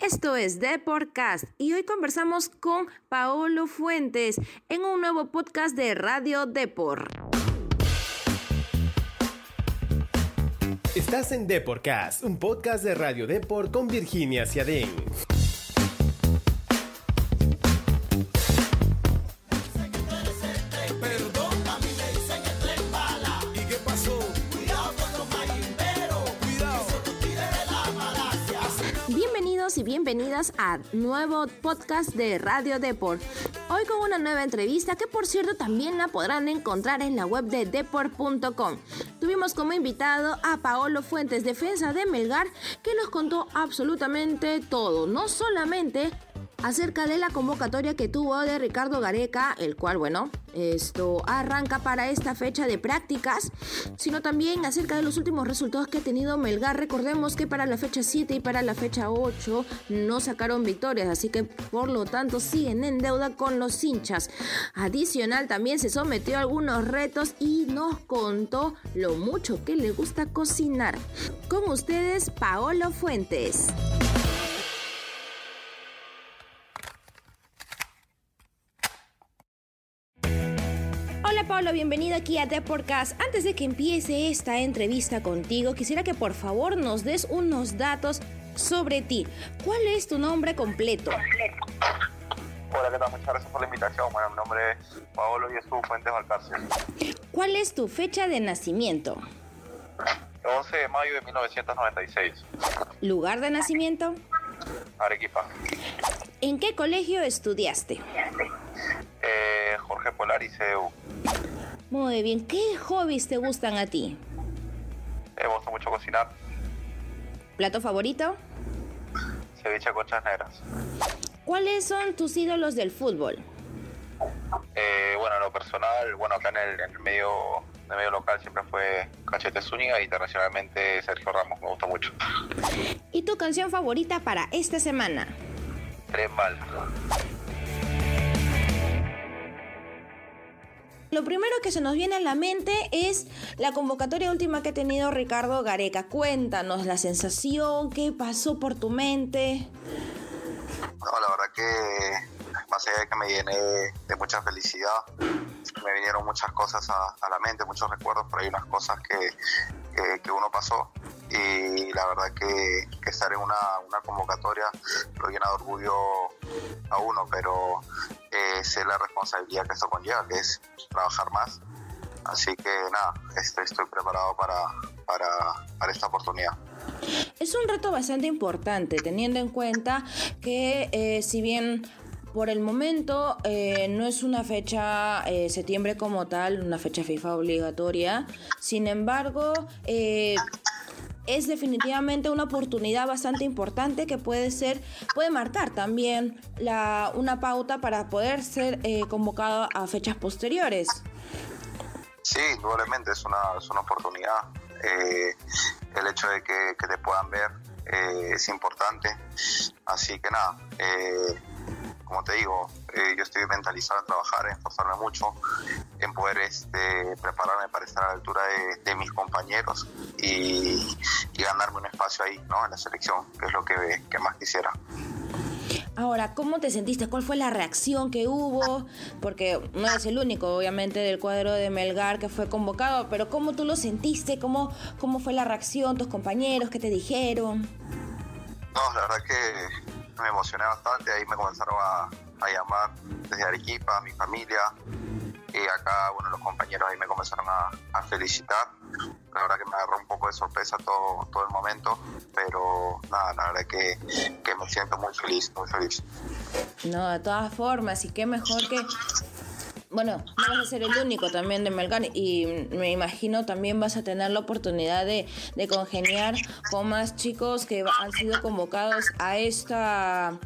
Esto es Deportcast y hoy conversamos con Paolo Fuentes en un nuevo podcast de Radio Deport. Estás en Deportcast, un podcast de Radio Deport con Virginia Ciadén. Bienvenidas a nuevo podcast de Radio Deport. Hoy con una nueva entrevista que por cierto también la podrán encontrar en la web de deport.com. Tuvimos como invitado a Paolo Fuentes, defensa de Melgar, que nos contó absolutamente todo, no solamente acerca de la convocatoria que tuvo de Ricardo Gareca, el cual, bueno, esto arranca para esta fecha de prácticas, sino también acerca de los últimos resultados que ha tenido Melgar. Recordemos que para la fecha 7 y para la fecha 8 no sacaron victorias, así que por lo tanto siguen en deuda con los hinchas. Adicional también se sometió a algunos retos y nos contó lo mucho que le gusta cocinar. Con ustedes, Paolo Fuentes. Hola bienvenida aquí a The Podcast. Antes de que empiece esta entrevista contigo, quisiera que por favor nos des unos datos sobre ti. ¿Cuál es tu nombre completo? Hola, ¿qué tal? Muchas gracias por la invitación. Bueno, mi nombre es Paolo Jesús Fuentes Valcárcel. ¿Cuál es tu fecha de nacimiento? 11 de mayo de 1996. ¿Lugar de nacimiento? Arequipa. ¿En qué colegio estudiaste? Eh, Y CEU. Muy bien. ¿Qué hobbies te gustan a ti? Me gusta mucho cocinar. ¿Plato favorito? Ceviche conchas negras. ¿Cuáles son tus ídolos del fútbol? Eh, bueno, lo personal, bueno, acá en el, medio el medio local siempre fue Cachete Zúñiga y internacionalmente Sergio Ramos, me gusta mucho. ¿Y tu canción favorita para esta semana? Mal. Lo primero que se nos viene a la mente es la convocatoria última que ha tenido Ricardo Gareca. Cuéntanos la sensación, qué pasó por tu mente. No, la verdad que más allá de que me llené de mucha felicidad, me vinieron muchas cosas a, la mente, muchos recuerdos, pero hay unas cosas que, que, uno pasó y la verdad que, que estar en una, una, convocatoria lo llena de orgullo a uno, pero eh, sé la responsabilidad que esto conlleva, que es trabajar más. Así que nada, estoy preparado para, para, para esta oportunidad. Es un reto bastante importante, teniendo en cuenta que eh, si bien por el momento eh, no es una fecha eh, septiembre como tal, una fecha FIFA obligatoria. Sin embargo, eh, es definitivamente una oportunidad bastante importante que puede ser, puede marcar también la, una pauta para poder ser convocado a fechas posteriores. Sí, indudablemente es una, es una oportunidad. el hecho de que, que te puedan ver es importante. Así que nada, como te digo, eh, yo estoy mentalizado en trabajar, en esforzarme mucho, en poder este, prepararme para estar a la altura de, mis compañeros y, ganarme un espacio ahí, ¿no? En la selección, que es lo que, que más quisiera. Ahora, ¿cómo te sentiste? ¿Cuál fue la reacción que hubo? Porque no eres el único, obviamente, del cuadro de Melgar que fue convocado, pero ¿cómo tú lo sentiste? ¿Cómo, cómo fue la reacción? ¿Tus compañeros? ¿Qué te dijeron? No, la verdad que me emocioné bastante, ahí me comenzaron a, llamar desde Arequipa, mi familia, y acá, bueno, los compañeros ahí me comenzaron a, felicitar. La verdad que me agarró un poco de sorpresa todo, todo el momento, pero nada, la verdad que, que me siento muy feliz, muy feliz. No, de todas formas, y qué mejor que bueno, no vas a ser el único también de Melgar y me imagino también vas a tener la oportunidad de, congeniar con más chicos que han sido convocados a esta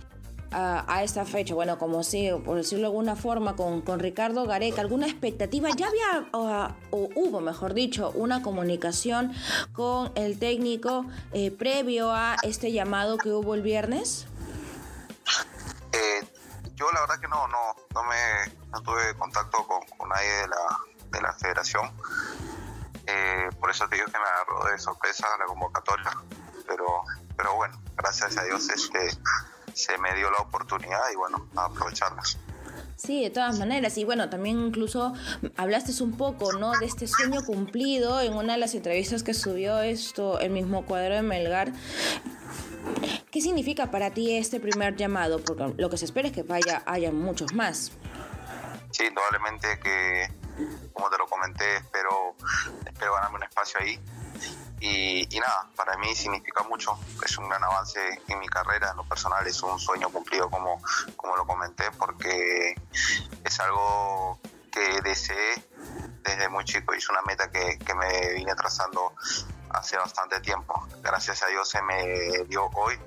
a, esta fecha, bueno, como si, por decirlo de alguna forma, con, con Ricardo Gareca, ¿alguna expectativa? ¿Ya había, o, hubo, mejor dicho, una comunicación con el técnico eh, previo a este llamado que hubo el viernes? Eh, yo la verdad que no, no, no me no tuve contacto con, nadie de la, de la federación. Eh, por eso te digo que me agarró de sorpresa la convocatoria. Pero, pero bueno, gracias a Dios este, se me dio la oportunidad y bueno, a. Sí, de todas maneras. Y bueno, también incluso hablaste un poco, ¿no? De este sueño cumplido en una de las entrevistas que subió esto, el mismo cuadro de Melgar. ¿Qué significa para ti este primer llamado? Porque lo que se espera es que vaya, haya muchos más. Sí, indudablemente que, como te lo comenté, espero, espero ganarme un espacio ahí. Y, nada, para mí significa mucho, es un gran avance en mi carrera, en lo personal es un sueño cumplido como, como lo comenté, porque es algo que deseé desde muy chico y es una meta que, que me vine trazando hace bastante tiempo. Gracias a Dios se me dio hoy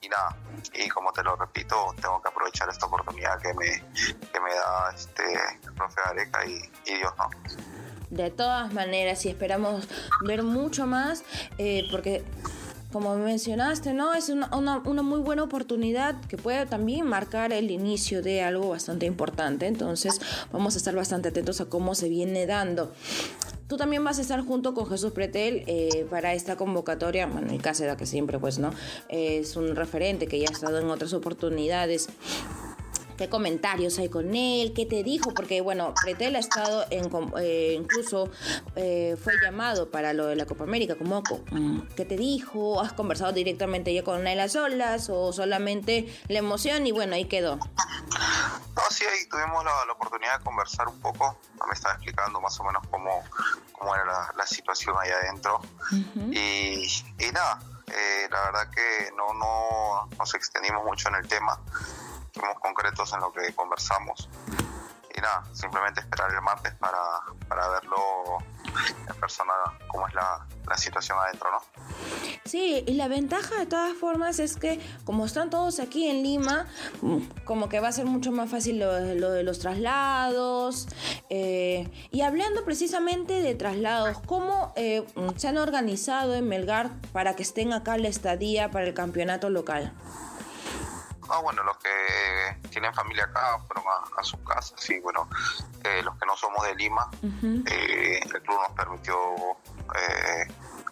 y nada, y como te lo repito, tengo que aprovechar esta oportunidad que me, que me da este profe Areca y, y Dios no de todas maneras y esperamos ver mucho más eh, porque como mencionaste, ¿no? Es una, una, muy buena oportunidad que puede también marcar el inicio de algo bastante importante. Entonces, vamos a estar bastante atentos a cómo se viene dando. Tú también vas a estar junto con Jesús Pretel eh, para esta convocatoria. Bueno, el Cáceres, que siempre, pues, ¿no? es un referente que ya ha estado en otras oportunidades qué comentarios hay con él, qué te dijo, porque bueno, Pretel ha estado en, eh, incluso eh, fue llamado para lo de la Copa América como mm, ¿qué te dijo? ¿Has conversado directamente ya con él a solas o solamente la emoción y bueno, ahí quedó? No, sí, ahí tuvimos la, oportunidad de conversar un poco, me estaba explicando más o menos cómo, cómo era la, situación ahí adentro. Y, y, nada, eh, la verdad que no, no nos extendimos mucho en el tema fuimos concretos en lo que conversamos. Y nada, simplemente esperar el martes para, para verlo en persona, cómo es la, la situación adentro, ¿no? Sí, y la ventaja de todas formas es que como están todos aquí en Lima, mm, como que va a ser mucho más fácil lo, de los traslados. Eh, y hablando precisamente de traslados, ¿cómo eh, se han organizado en Melgar para que estén acá la estadía para el campeonato local? Ah, bueno, los que tienen familia acá fueron a, sus casas y bueno, eh, los que no somos de Lima, eh, el club nos permitió eh,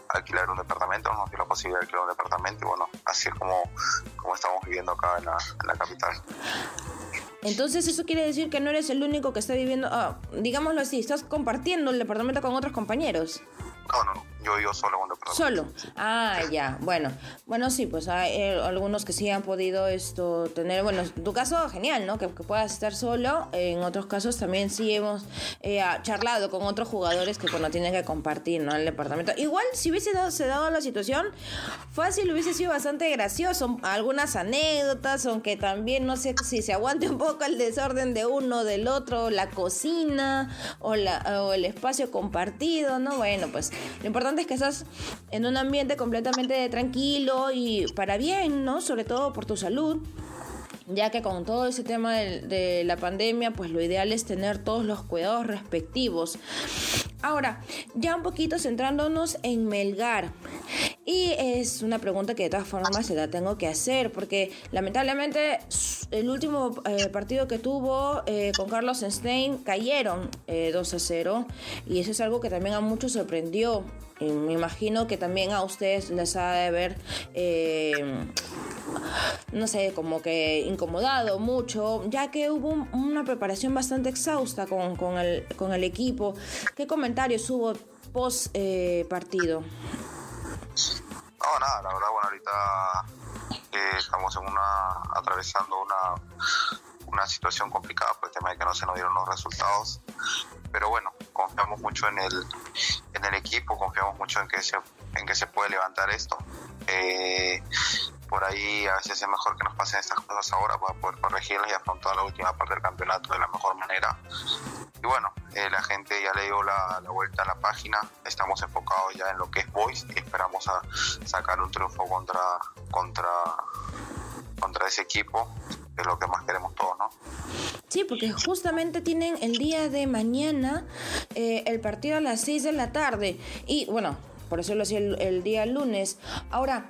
alquilar un departamento, nos dio la posibilidad de alquilar un departamento y bueno, así es como, como estamos viviendo acá en la, en la capital. Entonces eso quiere decir que no eres el único que está viviendo, ah, digámoslo así, estás compartiendo el departamento con otros compañeros. No, no, no. Yo vivo solo cuando Solo. Ah, ya. Bueno, bueno, sí, pues hay eh, algunos que sí han podido esto tener, bueno, en tu caso genial, ¿no? Que, puedas estar solo. En otros casos también sí hemos eh, charlado con otros jugadores que cuando tienen que compartir, ¿no? El departamento. Igual, si hubiese dado, se dado la situación, fácil hubiese sido bastante gracioso. Algunas anécdotas, aunque también no sé si se aguante un poco el desorden de uno, del otro, la cocina o, la, o el espacio compartido, ¿no? Bueno, pues lo importante es que estás en un ambiente completamente tranquilo y para bien, ¿no? Sobre todo por tu salud ya que con todo ese tema de, la pandemia, pues lo ideal es tener todos los cuidados respectivos. Ahora, ya un poquito centrándonos en Melgar. Y es una pregunta que de todas formas se la tengo que hacer, porque lamentablemente el último eh, partido que tuvo eh, con Carlos Stein cayeron 2 eh, a 0, y eso es algo que también a muchos sorprendió. Y me imagino que también a ustedes les ha de haber no sé, como que incomodado mucho, ya que hubo una preparación bastante exhausta con, el, con el equipo. ¿Qué comentarios hubo post eh, partido? No, nada, la verdad, bueno, ahorita estamos en una, atravesando una, una situación complicada por el tema de que no se nos dieron los resultados. Pero bueno, confiamos mucho en el, en el equipo, confiamos mucho en que se, en que se puede levantar esto. Eh, por ahí a veces es mejor que nos pasen estas cosas ahora para poder corregirlas y afrontar la última parte del campeonato de la mejor manera. Y bueno, eh, la gente ya le dio la, vuelta a la página, estamos enfocados ya en lo que es Boys y esperamos a sacar un triunfo contra, contra, contra ese equipo, que es lo que más queremos todos, ¿no? Sí, porque justamente tienen el día de mañana eh, el partido a las 6 de la tarde y bueno, por eso lo hacía el día lunes. Ahora,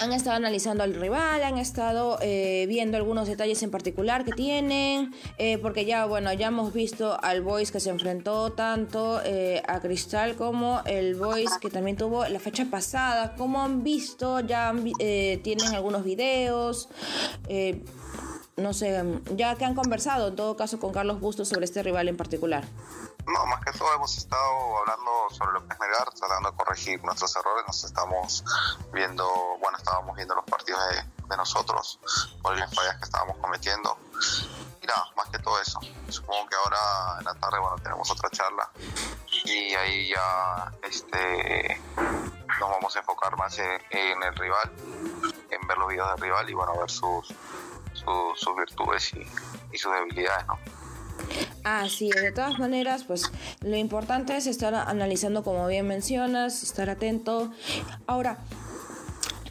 han estado analizando al rival, han estado eh, viendo algunos detalles en particular que tienen, eh, porque ya, bueno, ya hemos visto al Boys que se enfrentó tanto eh, a Cristal como el Boys que también tuvo la fecha pasada. Como han visto, ya tienen algunos videos. no sé, ya que han conversado en todo caso con Carlos Bustos sobre este rival en particular. No, más que todo hemos estado hablando sobre lo que es Melgar, tratando de corregir nuestros errores. Nos estamos viendo, bueno, estábamos viendo los partidos de, nosotros por las fallas que estábamos cometiendo. Y nada, más que todo eso. Supongo que ahora en la tarde, bueno, tenemos otra charla y ahí ya este, nos vamos a enfocar más en, el rival, en ver los videos del rival y bueno, ver sus, sus, virtudes y, y sus debilidades, ¿no? Así es, de todas maneras, pues lo importante es estar analizando como bien mencionas, estar atento. Ahora,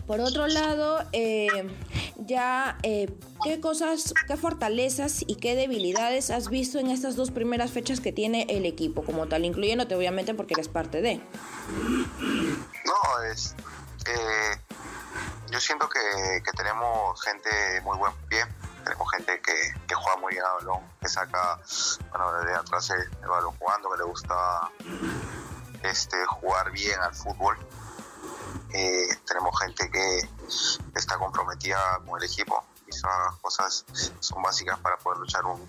por otro lado, eh, ya, eh, ¿qué cosas, qué fortalezas y qué debilidades has visto en estas dos primeras fechas que tiene el equipo como tal, incluyéndote obviamente porque eres parte de? No, es... Eh, yo siento que, tenemos gente muy buen pie tenemos gente que, juega muy bien al balón, que saca, bueno, desde atrás el, balón jugando, que le gusta este, jugar bien al fútbol. Eh, tenemos gente que está comprometida con el equipo y esas cosas son básicas para poder luchar un,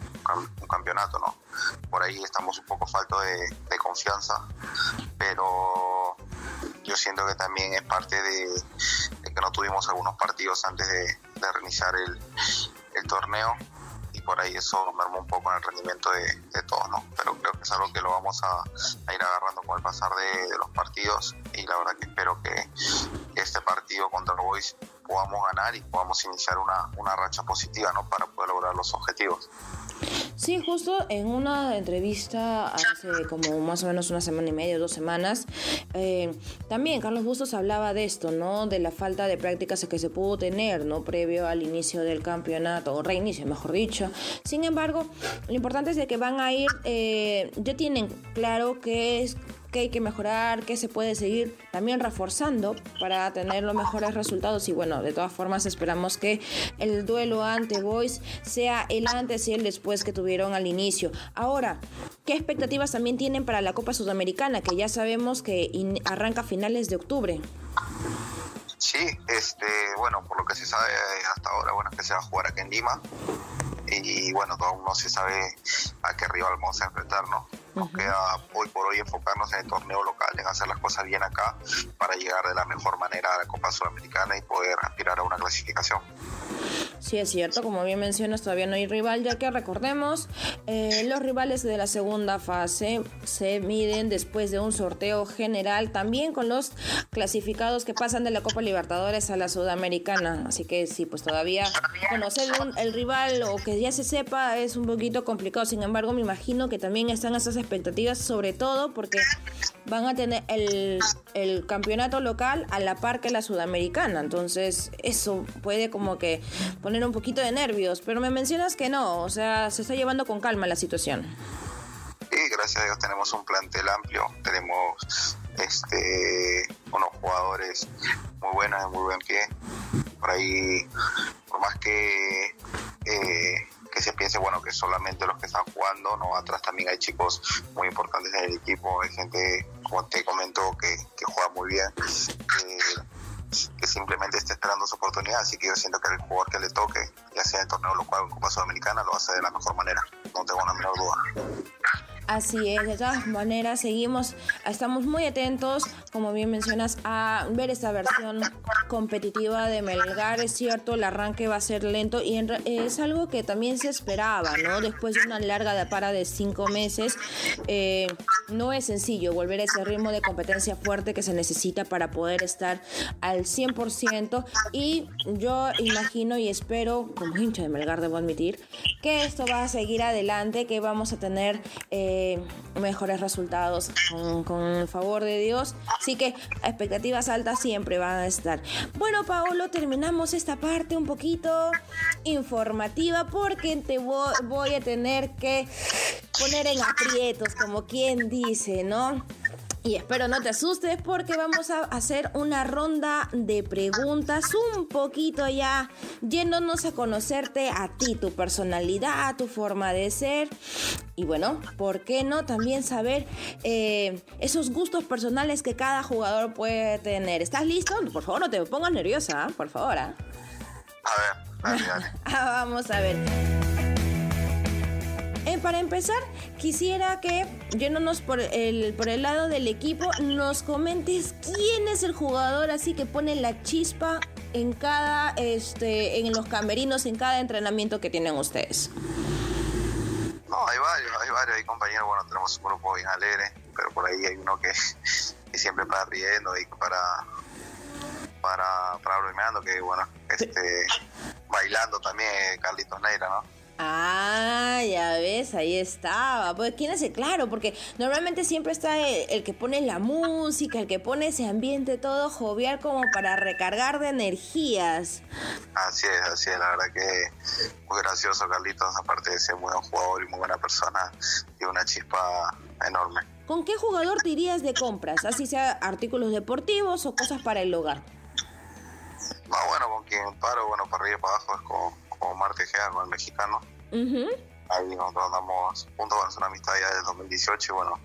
campeonato, ¿no? Por ahí estamos un poco falto de, confianza, pero yo siento que también es parte de, que no tuvimos algunos partidos antes de reiniciar el, el torneo y por ahí eso mermó un poco en el rendimiento de, todos, ¿no? Pero creo que es algo que lo vamos a, ir agarrando con el pasar de, los partidos y la verdad que espero que, este partido contra el Boys podamos ganar y podamos iniciar una, una racha positiva, ¿no? Para poder lograr los objetivos. Sí, justo en una entrevista hace como más o menos una semana y media, dos semanas, eh, también Carlos Bustos hablaba de esto, ¿no? De la falta de prácticas que se pudo tener, ¿no? Previo al inicio del campeonato, o reinicio, mejor dicho. Sin embargo, lo importante es de que van a ir, eh, ya tienen claro que es que hay que mejorar, que se puede seguir también reforzando para tener los mejores resultados. Y bueno, de todas formas esperamos que el duelo ante Boys sea el antes y el después que tuvieron al inicio. Ahora, ¿qué expectativas también tienen para la Copa Sudamericana? Que ya sabemos que arranca a finales de octubre. Sí, este, bueno, por lo que se sabe hasta ahora, bueno, que se va a jugar aquí en Lima y bueno, aún no se sabe a qué rival vamos a enfrentarnos. Nos queda hoy por hoy enfocarnos en el torneo local, en hacer las cosas bien acá para llegar de la mejor manera a la Copa Sudamericana y poder aspirar a una clasificación. Sí, es cierto, como bien mencionas, todavía no hay rival, ya que recordemos, eh, los rivales de la segunda fase se miden después de un sorteo general, también con los clasificados que pasan de la Copa Libertadores a la Sudamericana. Así que sí, pues todavía conocer el rival o que ya se sepa es un poquito complicado. Sin embargo, me imagino que también están esas expectativas, sobre todo porque van a tener el, el campeonato local a la par que la Sudamericana. Entonces, eso puede como que poner un poquito de nervios, pero me mencionas que no, o sea, se está llevando con calma la situación. Sí, gracias a Dios tenemos un plantel amplio, tenemos este unos jugadores muy buenos, de muy buen pie. Por ahí, por más que eh, que se piense bueno que solamente los que están jugando, no atrás también hay chicos muy importantes en el equipo, hay gente, como te comento, que, juega muy bien que simplemente está esperando su oportunidad. Así que yo siento que el jugador que le toque, ya sea en el torneo local o en Copa Sudamericana, lo hacer de la mejor manera. No tengo la menor duda. Así es, de todas maneras seguimos, estamos muy atentos, como bien mencionas, a ver esta versión competitiva de Melgar. Es cierto, el arranque va a ser lento y es algo que también se esperaba, ¿no? Después de una larga para de cinco meses, eh, no es sencillo volver a ese ritmo de competencia fuerte que se necesita para poder estar al 100% y yo imagino y espero, como hincha de Melgar debo admitir, que esto va a seguir adelante, que vamos a tener... Eh, mejores resultados con, el favor de Dios. Así que expectativas altas siempre van a estar. Bueno, Paolo, terminamos esta parte un poquito informativa porque te voy, a tener que poner en aprietos, como quien dice, ¿no? Y espero no te asustes porque vamos a hacer una ronda de preguntas un poquito ya yéndonos a conocerte a ti, tu personalidad, tu forma de ser. Y bueno, ¿por qué no también saber eh, esos gustos personales que cada jugador puede tener? ¿Estás listo? Por favor, no te pongas nerviosa, ¿eh? por favor. ¿eh? A ver, dale, Ah, vamos a ver. Para empezar, quisiera que, yéndonos por el, por el lado del equipo, nos comentes quién es el jugador así que pone la chispa en cada, este, en los camerinos, en cada entrenamiento que tienen ustedes. No, hay varios, hay varios, hay compañeros, bueno, tenemos un grupo bien alegre, pero por ahí hay uno que, que siempre para riendo y para para, para bromeando, que bueno, este bailando también Carlitos Neira, ¿no? Ah, ya ves, ahí estaba. Pues quién el claro, porque normalmente siempre está el, el, que pone la música, el que pone ese ambiente todo jovial como para recargar de energías. Así es, así es, la verdad que muy gracioso Carlitos, aparte de ser muy buen jugador y muy buena persona, y una chispa enorme. ¿Con qué jugador te irías de compras? Así sea artículos deportivos o cosas para el hogar. No, bueno, con quien paro, bueno, para arriba y para abajo es con, con Omar Tejeda, con el mexicano. Uh -huh. Ahí nosotros andamos juntos, es una amistad ya desde 2018 y bueno,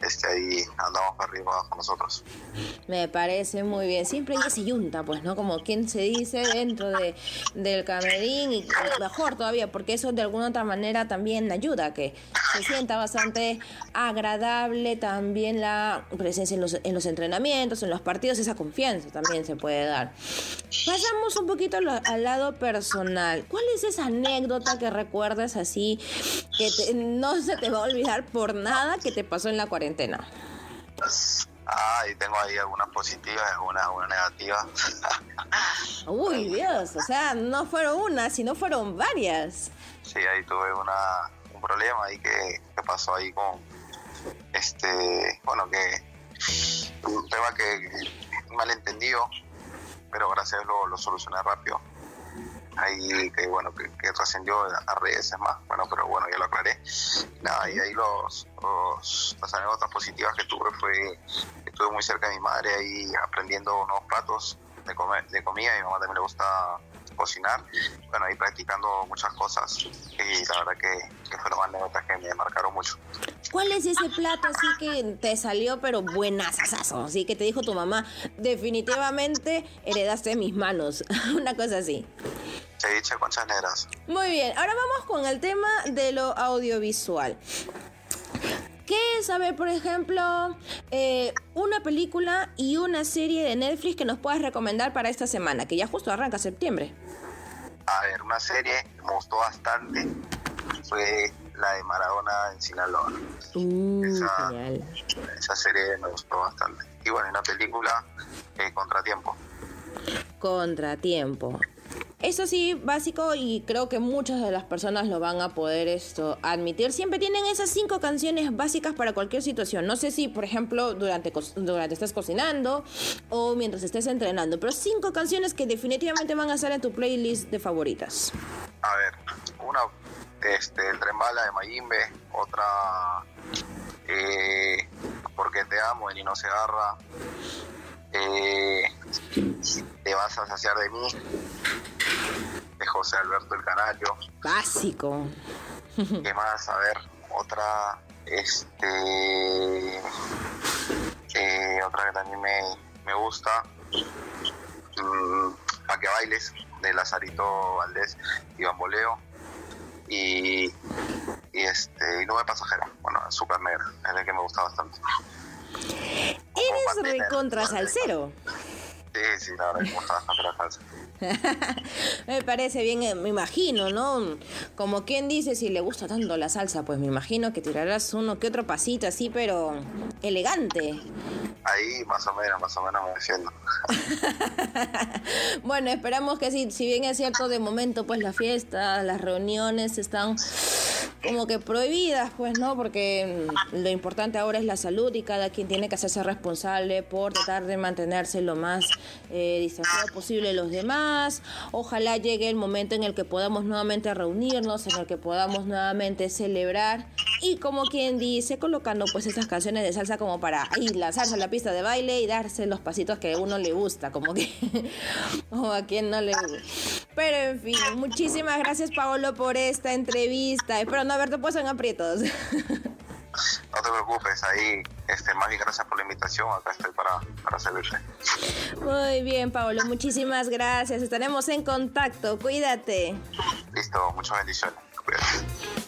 este, ahí andamos para arriba abajo nosotros. Me parece muy bien. Siempre hay ese yunta, pues, ¿no? Como quien se dice dentro de, del camerín y mejor todavía, porque eso de alguna otra manera también ayuda a que se sienta bastante agradable también la presencia en los, en los entrenamientos, en los partidos, esa confianza también se puede dar. Pasamos un poquito al, al lado personal. ¿Cuál es esa anécdota que recuerdas así que te, no se te va a olvidar por nada que te pasó en la cuarentena? Ah, y tengo ahí algunas positivas y algunas, algunas negativas. Uy, Dios, o sea, no fueron una, sino fueron varias. Sí, ahí tuve una, un problema ahí que, pasó ahí con, este, bueno, que un tema que malentendido, pero gracias a Dios lo, lo solucioné rápido. Ahí que bueno que, que trascendió a redes más bueno pero bueno ya lo aclaré. Nada y ahí los, los las anécdotas positivas que tuve fue estuve muy cerca de mi madre ahí aprendiendo nuevos platos de comer de comida. A mi mamá también le gusta cocinar bueno ahí practicando muchas cosas y la verdad que, que fueron anécdotas que me marcaron mucho ¿Cuál es ese plato así que te salió pero buenazazo? Así que te dijo tu mamá, definitivamente heredaste mis manos, una cosa así. Ceviche con chaneras. Muy bien, ahora vamos con el tema de lo audiovisual. ¿Qué es, a ver, por ejemplo, eh, una película y una serie de Netflix que nos puedas recomendar para esta semana, que ya justo arranca septiembre? A ver, una serie que me gustó bastante fue la de Maradona en Sinaloa. Uh, esa, serie me gustó bastante. Y bueno, en la película, eh, Contratiempo. Contratiempo. Eso sí, básico y creo que muchas de las personas lo van a poder esto admitir. Siempre tienen esas cinco canciones básicas para cualquier situación. No sé si, por ejemplo, durante, durante estés cocinando o mientras estés entrenando, pero cinco canciones que definitivamente van a estar en tu playlist de favoritas. A ver, una, este, El Tren Bala de Mayimbe, otra, eh, Porque te amo, el Nino Segarra, eh, Te vas a saciar de mí, de José Alberto el Canario. Básico. ¿Qué más? A ver, otra, este, eh, otra que también me, me gusta, mmm, A que bailes, de Lazarito Valdés y Bamboleo. Y, y este, y Nube Pasajera, bueno, Azúcar Negra, es el que me gusta bastante. Eres recontra salsero. Sí, sí, la verdad me gusta bastante la salsa. me parece bien, eh, me imagino, ¿no? Como quien dice, si le gusta tanto la salsa, pues me imagino que tirarás uno que otro pasito así, pero elegante. Ahí más o menos, más o menos me defiendo. bueno, esperamos que sí, si bien es cierto, de momento pues las fiestas, las reuniones están como que prohibidas, pues, ¿no? Porque lo importante ahora es la salud y cada quien tiene que hacerse responsable por tratar de mantenerse lo más eh, distanciado posible de los demás. Ojalá llegue el momento en el que podamos nuevamente reunirnos, en el que podamos nuevamente celebrar y como quien dice, colocando pues estas canciones de salsa como para ahí lanzarse a la pista de baile y darse los pasitos que a uno le gusta, como que o a quien no le. Pero en fin, muchísimas gracias Paolo por esta entrevista. Espero no haberte puesto en aprietos. No te preocupes, ahí, este, más bien gracias por la invitación, acá estoy para, para servirte. Muy bien, Paolo, muchísimas gracias. Estaremos en contacto, cuídate. Listo, muchas bendiciones. Cuídate.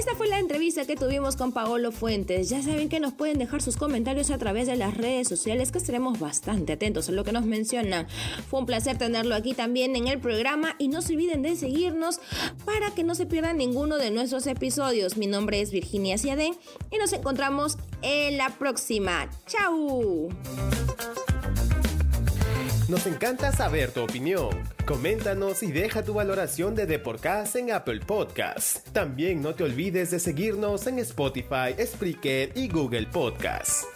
Esta fue la entrevista que tuvimos con Paolo Fuentes. Ya saben que nos pueden dejar sus comentarios a través de las redes sociales, que estaremos bastante atentos a lo que nos mencionan. Fue un placer tenerlo aquí también en el programa y no se olviden de seguirnos para que no se pierdan ninguno de nuestros episodios. Mi nombre es Virginia Ciadé y nos encontramos en la próxima. ¡Chao! Nos encanta saber tu opinión. Coméntanos y deja tu valoración de Deporcast en Apple Podcasts. También no te olvides de seguirnos en Spotify, Spreaker y Google Podcasts.